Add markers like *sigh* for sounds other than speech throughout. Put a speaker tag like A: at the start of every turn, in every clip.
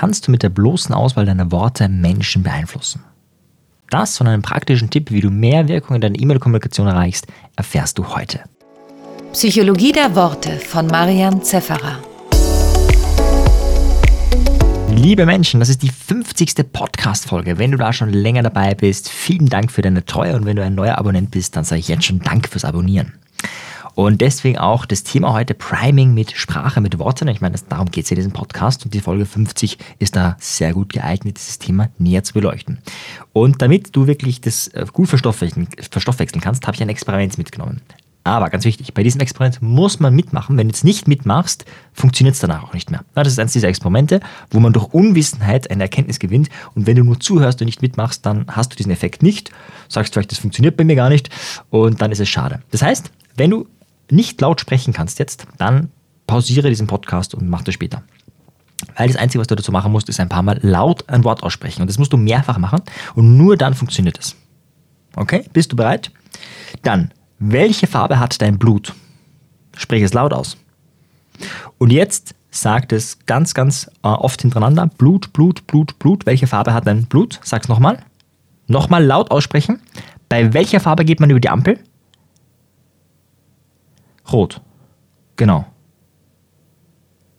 A: kannst du mit der bloßen Auswahl deiner Worte Menschen beeinflussen. Das und einen praktischen Tipp, wie du mehr Wirkung in deiner E-Mail-Kommunikation erreichst, erfährst du heute.
B: Psychologie der Worte von Marian Zefferer.
A: Liebe Menschen, das ist die 50. Podcast-Folge. Wenn du da schon länger dabei bist, vielen Dank für deine Treue und wenn du ein neuer Abonnent bist, dann sage ich jetzt schon Dank fürs Abonnieren. Und deswegen auch das Thema heute Priming mit Sprache, mit Worten. Ich meine, darum geht es in diesem Podcast und die Folge 50 ist da sehr gut geeignet, dieses Thema näher zu beleuchten. Und damit du wirklich das äh, gut verstoffwechseln, verstoffwechseln kannst, habe ich ein Experiment mitgenommen. Aber ganz wichtig, bei diesem Experiment muss man mitmachen. Wenn du jetzt nicht mitmachst, funktioniert es danach auch nicht mehr. Das ist eines dieser Experimente, wo man durch Unwissenheit eine Erkenntnis gewinnt. Und wenn du nur zuhörst und nicht mitmachst, dann hast du diesen Effekt nicht. Sagst vielleicht, das funktioniert bei mir gar nicht. Und dann ist es schade. Das heißt, wenn du nicht laut sprechen kannst jetzt, dann pausiere diesen Podcast und mach das später. Weil das Einzige, was du dazu machen musst, ist ein paar Mal laut ein Wort aussprechen. Und das musst du mehrfach machen und nur dann funktioniert es. Okay? Bist du bereit? Dann, welche Farbe hat dein Blut? Sprich es laut aus. Und jetzt sagt es ganz, ganz äh, oft hintereinander: Blut, Blut, Blut, Blut. Welche Farbe hat dein Blut? Sag's nochmal. Nochmal laut aussprechen. Bei welcher Farbe geht man über die Ampel? Rot. Genau.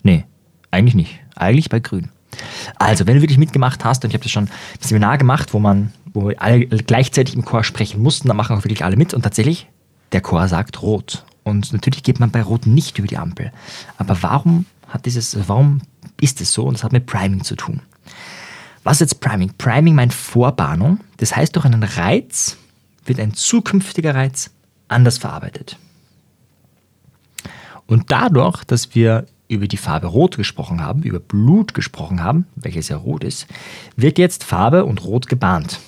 A: Nee, eigentlich nicht. Eigentlich bei grün. Also, wenn du wirklich mitgemacht hast, und ich habe das schon ein Seminar gemacht, wo man, wo alle gleichzeitig im Chor sprechen mussten, dann machen auch wirklich alle mit und tatsächlich, der Chor sagt rot. Und natürlich geht man bei Rot nicht über die Ampel. Aber warum hat dieses, warum ist es so? Und das hat mit Priming zu tun. Was ist jetzt Priming? Priming meint Vorbahnung. Das heißt, durch einen Reiz wird ein zukünftiger Reiz anders verarbeitet. Und dadurch, dass wir über die Farbe Rot gesprochen haben, über Blut gesprochen haben, welches ja rot ist, wird jetzt Farbe und Rot gebahnt.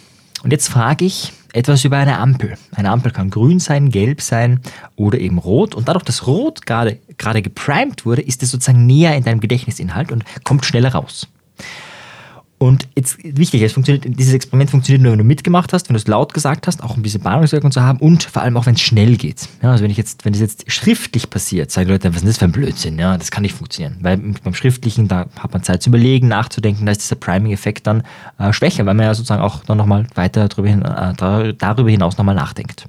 A: Und jetzt frage ich etwas über eine Ampel. Eine Ampel kann grün sein, gelb sein oder eben rot. Und dadurch, dass Rot gerade, geprimed wurde, ist es sozusagen näher in deinem Gedächtnisinhalt und kommt schneller raus. Und jetzt wichtig, es funktioniert, dieses Experiment funktioniert nur, wenn du mitgemacht hast, wenn du es laut gesagt hast, auch um diese Bahnungswirkung zu haben und vor allem auch, wenn es schnell geht. Ja, also wenn ich jetzt, wenn das jetzt schriftlich passiert, sagen die Leute, was ist das für ein Blödsinn? Ja, das kann nicht funktionieren. Weil beim Schriftlichen, da hat man Zeit zu überlegen, nachzudenken, da ist dieser Priming-Effekt dann äh, schwächer, weil man ja sozusagen auch dann nochmal weiter darüber, hin, äh, darüber hinaus nochmal nachdenkt.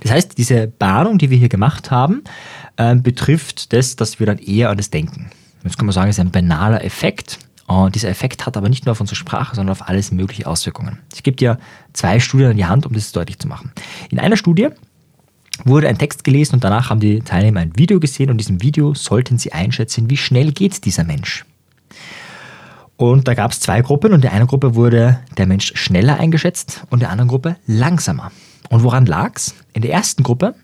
A: Das heißt, diese Bahnung, die wir hier gemacht haben, äh, betrifft das, dass wir dann eher an das denken. Jetzt kann man sagen, es ist ein banaler Effekt. Und dieser Effekt hat aber nicht nur auf unsere Sprache, sondern auf alles mögliche Auswirkungen. Ich gebe dir zwei Studien in die Hand, um das deutlich zu machen. In einer Studie wurde ein Text gelesen und danach haben die Teilnehmer ein Video gesehen und in diesem Video sollten sie einschätzen, wie schnell geht dieser Mensch. Und da gab es zwei Gruppen und in der einen Gruppe wurde der Mensch schneller eingeschätzt und in der anderen Gruppe langsamer. Und woran lag es? In der ersten Gruppe,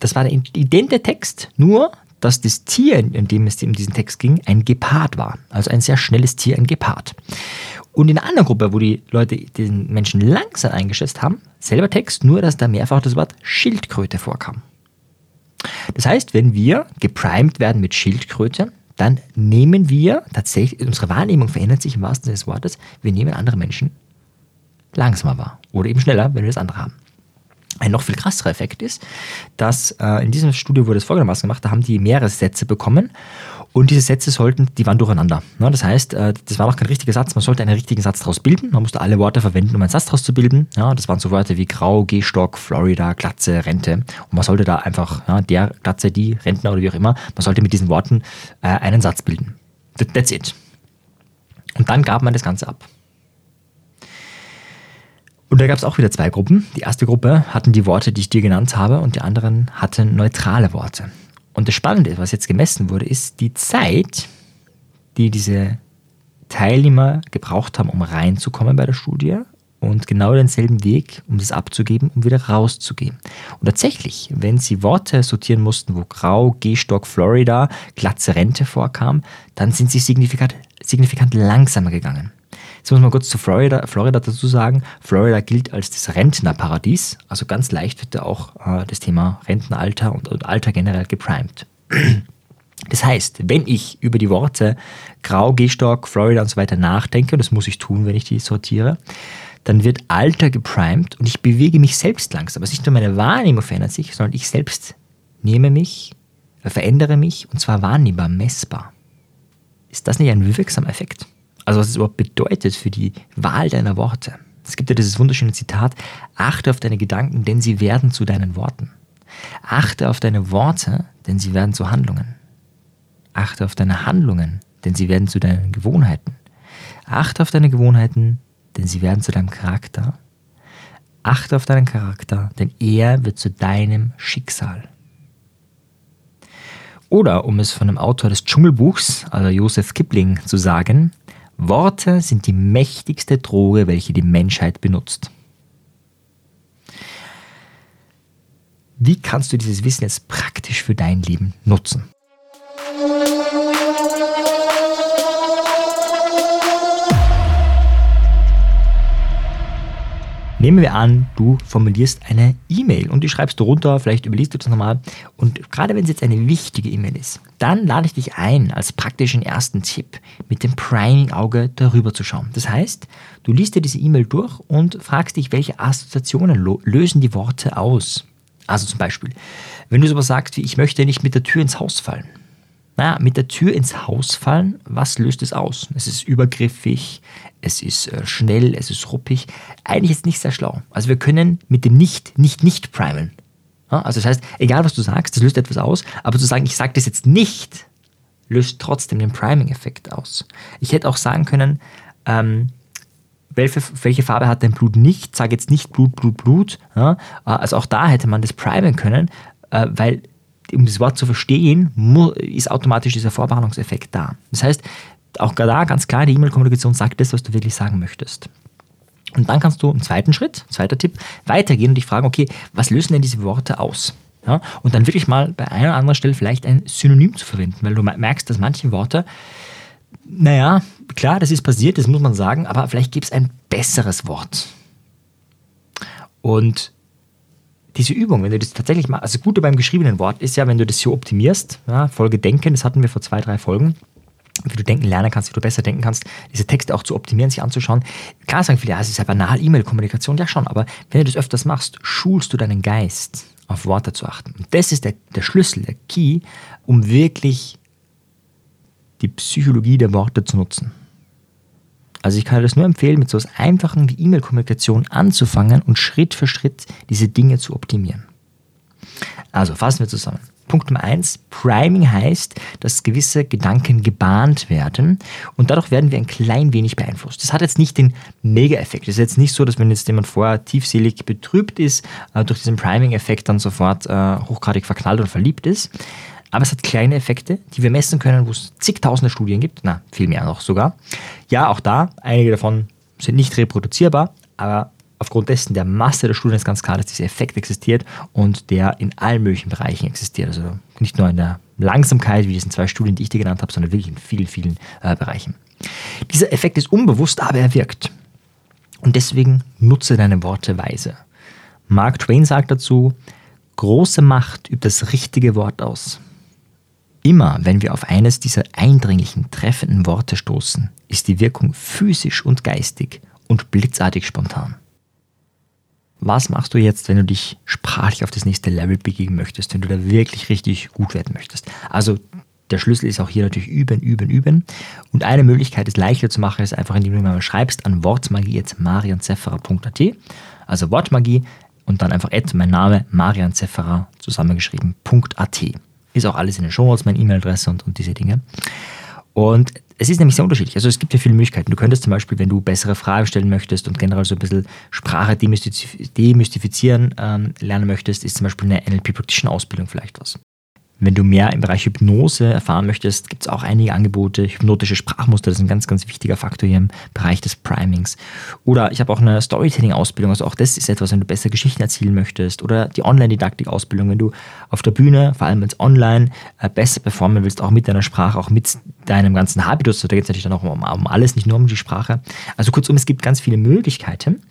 A: das war der idente Text, nur dass das Tier, in dem es in diesem Text ging, ein Gepard war. Also ein sehr schnelles Tier, ein Gepard. Und in der anderen Gruppe, wo die Leute den Menschen langsam eingeschätzt haben, selber Text, nur dass da mehrfach das Wort Schildkröte vorkam. Das heißt, wenn wir geprimed werden mit Schildkröte, dann nehmen wir tatsächlich, unsere Wahrnehmung verändert sich im wahrsten Sinne des Wortes, wir nehmen andere Menschen langsamer wahr oder eben schneller, wenn wir das andere haben. Ein noch viel krasserer Effekt ist, dass äh, in diesem Studio wurde es folgendermaßen gemacht, da haben die mehrere Sätze bekommen und diese Sätze sollten, die waren durcheinander. Ne? Das heißt, äh, das war noch kein richtiger Satz, man sollte einen richtigen Satz daraus bilden, man musste alle Worte verwenden, um einen Satz daraus zu bilden. Ja, das waren so Wörter wie Grau, Gehstock, Florida, Glatze, Rente und man sollte da einfach, ja, der Glatze, die Rentner oder wie auch immer, man sollte mit diesen Worten äh, einen Satz bilden. That's it. Und dann gab man das Ganze ab. Und da gab es auch wieder zwei Gruppen. Die erste Gruppe hatten die Worte, die ich dir genannt habe, und die anderen hatten neutrale Worte. Und das Spannende, was jetzt gemessen wurde, ist die Zeit, die diese Teilnehmer gebraucht haben, um reinzukommen bei der Studie und genau denselben Weg, um das abzugeben, um wieder rauszugehen. Und tatsächlich, wenn sie Worte sortieren mussten, wo Grau, Gehstock, Florida, Glatze Rente vorkam, dann sind sie signifikant, signifikant langsamer gegangen. Jetzt muss man kurz zu Florida, Florida dazu sagen. Florida gilt als das Rentnerparadies. Also ganz leicht wird da auch äh, das Thema Rentenalter und, und Alter generell geprimed. *clears throat* Das heißt, wenn ich über die Worte Grau, Gehstock, Florida und so weiter nachdenke, und das muss ich tun, wenn ich die sortiere, dann wird Alter geprimed und ich bewege mich selbst langsam. Also nicht nur meine Wahrnehmung verändert sich, sondern ich selbst nehme mich, verändere mich und zwar wahrnehmbar, messbar. ist das nicht ein wirksamer Effekt? Also was es überhaupt bedeutet für die Wahl deiner Worte. Es gibt ja dieses wunderschöne Zitat, achte auf deine Gedanken, denn sie werden zu deinen Worten. Achte auf deine Worte, denn sie werden zu Handlungen. Achte auf deine Handlungen, denn sie werden zu deinen Gewohnheiten. Achte auf deine Gewohnheiten, denn sie werden zu deinem Charakter. Achte auf deinen Charakter, denn er wird zu deinem Schicksal. Oder um es von dem Autor des Dschungelbuchs, also Joseph Kipling, zu sagen, Worte sind die mächtigste Droge, welche die Menschheit benutzt. Wie kannst du dieses Wissen jetzt praktisch für dein Leben nutzen? Nehmen wir an, du formulierst eine E-Mail und die schreibst du runter, vielleicht überliest du das nochmal. Und gerade wenn es jetzt eine wichtige E-Mail ist, dann lade ich dich ein, als praktischen ersten Tipp mit dem Priming-Auge darüber zu schauen. Das heißt, du liest dir diese E-Mail durch und fragst dich, welche Assoziationen lösen die Worte aus. Also zum Beispiel, wenn du sowas sagst wie, ich möchte nicht mit der Tür ins Haus fallen, naja, mit der Tür ins Haus fallen, was löst es aus? Es ist übergriffig, es ist äh, schnell, es ist ruppig. Eigentlich ist es nicht sehr schlau. Also wir können mit dem Nicht, nicht, nicht primen. Also das heißt, egal was du sagst, das löst etwas aus, aber zu sagen, ich sage das jetzt nicht, löst trotzdem den Priming-Effekt aus. Ich hätte auch sagen können, ähm, welche, welche, Farbe hat dein Blut nicht? Sage jetzt nicht Blut, Blut, Blut. Ja? Also auch da hätte man das primen können, äh, weil um das Wort zu verstehen, ist automatisch dieser Vorwarnungseffekt da. Das heißt, auch da ganz klar, die E-Mail-Kommunikation sagt das, was du wirklich sagen möchtest. Und dann kannst du im zweiten Schritt, zweiter Tipp, weitergehen und dich fragen, okay, was lösen denn diese Worte aus? Ja, und dann wirklich mal bei einer oder anderen Stelle vielleicht ein Synonym zu verwenden, weil du merkst, dass manche Worte, naja, klar, das ist passiert, das muss man sagen, aber vielleicht gibt es ein besseres Wort. Und diese Übung, wenn du das tatsächlich mal, also das Gute beim geschriebenen Wort ist ja, wenn du das hier optimierst, ja, Folge Denken, das hatten wir vor zwei, drei Folgen, wie du denken lernen kannst, wie du besser denken kannst, diese Texte auch zu optimieren, sich anzuschauen. Klar sagen viele, ja, es ist ja banal, E-Mail-Kommunikation, ja schon, aber wenn du das öfters machst, schulst du deinen Geist, auf Worte zu achten. Und das ist der, der Schlüssel, der Key, um wirklich die Psychologie der Worte zu nutzen. Also ich kann das nur empfehlen, mit so etwas Einfachen wie E-Mail-Kommunikation anzufangen und Schritt für Schritt diese Dinge zu optimieren. Also fassen wir zusammen. Punkt Nummer eins, Priming heißt, dass gewisse Gedanken gebahnt werden und dadurch werden wir ein klein wenig beeinflusst. Das hat jetzt nicht den Mega-Effekt. Es ist jetzt nicht so, dass wenn jetzt jemand vorher tiefselig betrübt ist, äh, durch diesen Priming-Effekt dann sofort äh, hochgradig verknallt und verliebt ist. Aber es hat kleine Effekte, die wir messen können, wo es zigtausende Studien gibt, na, viel mehr noch sogar. Ja, auch da, einige davon sind nicht reproduzierbar, aber aufgrund dessen der Masse der Studien ist ganz klar, dass dieser Effekt existiert und der in allen möglichen Bereichen existiert. Also nicht nur in der Langsamkeit, wie diesen zwei Studien, die ich dir genannt habe, sondern wirklich in vielen, vielen äh, Bereichen. Dieser Effekt ist unbewusst, aber er wirkt. Und deswegen nutze deine Worte weise. Mark Twain sagt dazu, große Macht übt das richtige Wort aus. Immer wenn wir auf eines dieser eindringlichen, treffenden Worte stoßen, ist die Wirkung physisch und geistig und blitzartig spontan. Was machst du jetzt, wenn du dich sprachlich auf das nächste Level begeben möchtest, wenn du da wirklich richtig gut werden möchtest? Also der Schlüssel ist auch hier natürlich üben, üben, üben. Und eine Möglichkeit, es leichter zu machen, ist einfach, indem du mal schreibst an wortmagie.marianzefferer.at. Also Wortmagie und dann einfach at mein Name marianzefferer zusammengeschrieben.at. Ist auch alles in den Shownotes, meine E-Mail-Adresse und, und diese Dinge. Und es ist nämlich sehr unterschiedlich. Also es gibt ja viele Möglichkeiten. Du könntest zum Beispiel, wenn du bessere Fragen stellen möchtest und generell so ein bisschen Sprache demystifizieren ähm, lernen möchtest, ist zum Beispiel eine NLP Practitioner Ausbildung vielleicht was. Wenn du mehr im Bereich Hypnose erfahren möchtest, gibt es auch einige Angebote. Hypnotische Sprachmuster, das ist ein ganz, ganz wichtiger Faktor hier im Bereich des Primings. Oder ich habe auch eine Storytelling-Ausbildung, also auch das ist etwas, wenn du besser Geschichten erzählen möchtest. Oder die Online-Didaktik-Ausbildung, wenn du auf der Bühne, vor allem als Online, äh, besser performen willst, auch mit deiner Sprache, auch mit deinem ganzen Habitus. Da geht es natürlich dann auch um, um alles, nicht nur um die Sprache. Also kurzum, es gibt ganz viele Möglichkeiten.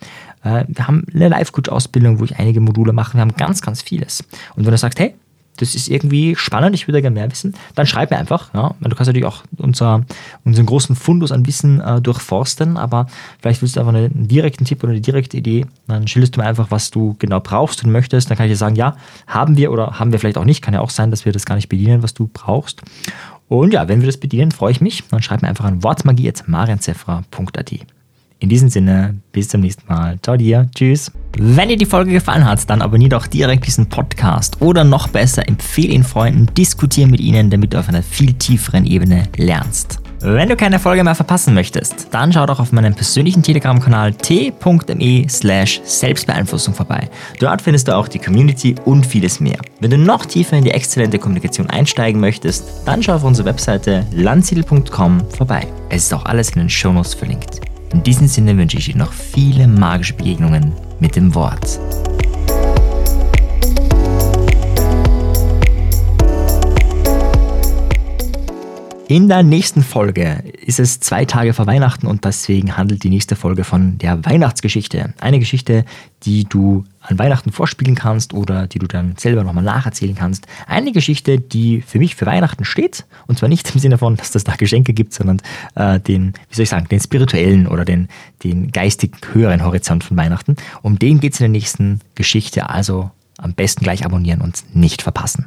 A: Äh, wir haben eine Life-Coach-Ausbildung, wo ich einige Module mache. Wir haben ganz, ganz vieles. Und wenn du sagst, hey, das ist irgendwie spannend, ich würde gerne mehr wissen, dann schreib mir einfach. Ja. Du kannst natürlich auch unser, unseren großen Fundus an Wissen äh, durchforsten, aber vielleicht willst du einfach einen direkten Tipp oder eine direkte Idee, dann schilderst du mir einfach, was du genau brauchst und möchtest. Dann kann ich dir sagen, ja, haben wir oder haben wir vielleicht auch nicht. Kann ja auch sein, dass wir das gar nicht bedienen, was du brauchst. Und ja, wenn wir das bedienen, freue ich mich. Dann schreib mir einfach an wortmagie.marianzefra.at. In diesem Sinne, bis zum nächsten Mal. Ciao dir. Tschüss. Wenn dir die Folge gefallen hat, dann abonniere doch direkt diesen Podcast oder noch besser, empfehle ihn Freunden, diskutiere mit ihnen, damit du auf einer viel tieferen Ebene lernst. Wenn du keine Folge mehr verpassen möchtest, dann schau doch auf meinem persönlichen Telegram-Kanal t.me slash Selbstbeeinflussung vorbei. Dort findest du auch die Community und vieles mehr. Wenn du noch tiefer in die exzellente Kommunikation einsteigen möchtest, dann schau auf unsere Webseite landsiedel.com vorbei. Es ist auch alles in den Shownotes verlinkt. In diesem Sinne wünsche ich dir noch viele magische Begegnungen mit dem Wort. In der nächsten Folge ist es zwei Tage vor Weihnachten und deswegen handelt die nächste Folge von der Weihnachtsgeschichte. Eine Geschichte, die du an Weihnachten vorspielen kannst oder die du dann selber nochmal nacherzählen kannst. Eine Geschichte, die für mich für Weihnachten steht und zwar nicht im Sinne von, dass es da Geschenke gibt, sondern äh, den, wie soll ich sagen, den spirituellen oder den, den geistig höheren Horizont von Weihnachten. Um den geht es in der nächsten Geschichte, also am besten gleich abonnieren und nicht verpassen.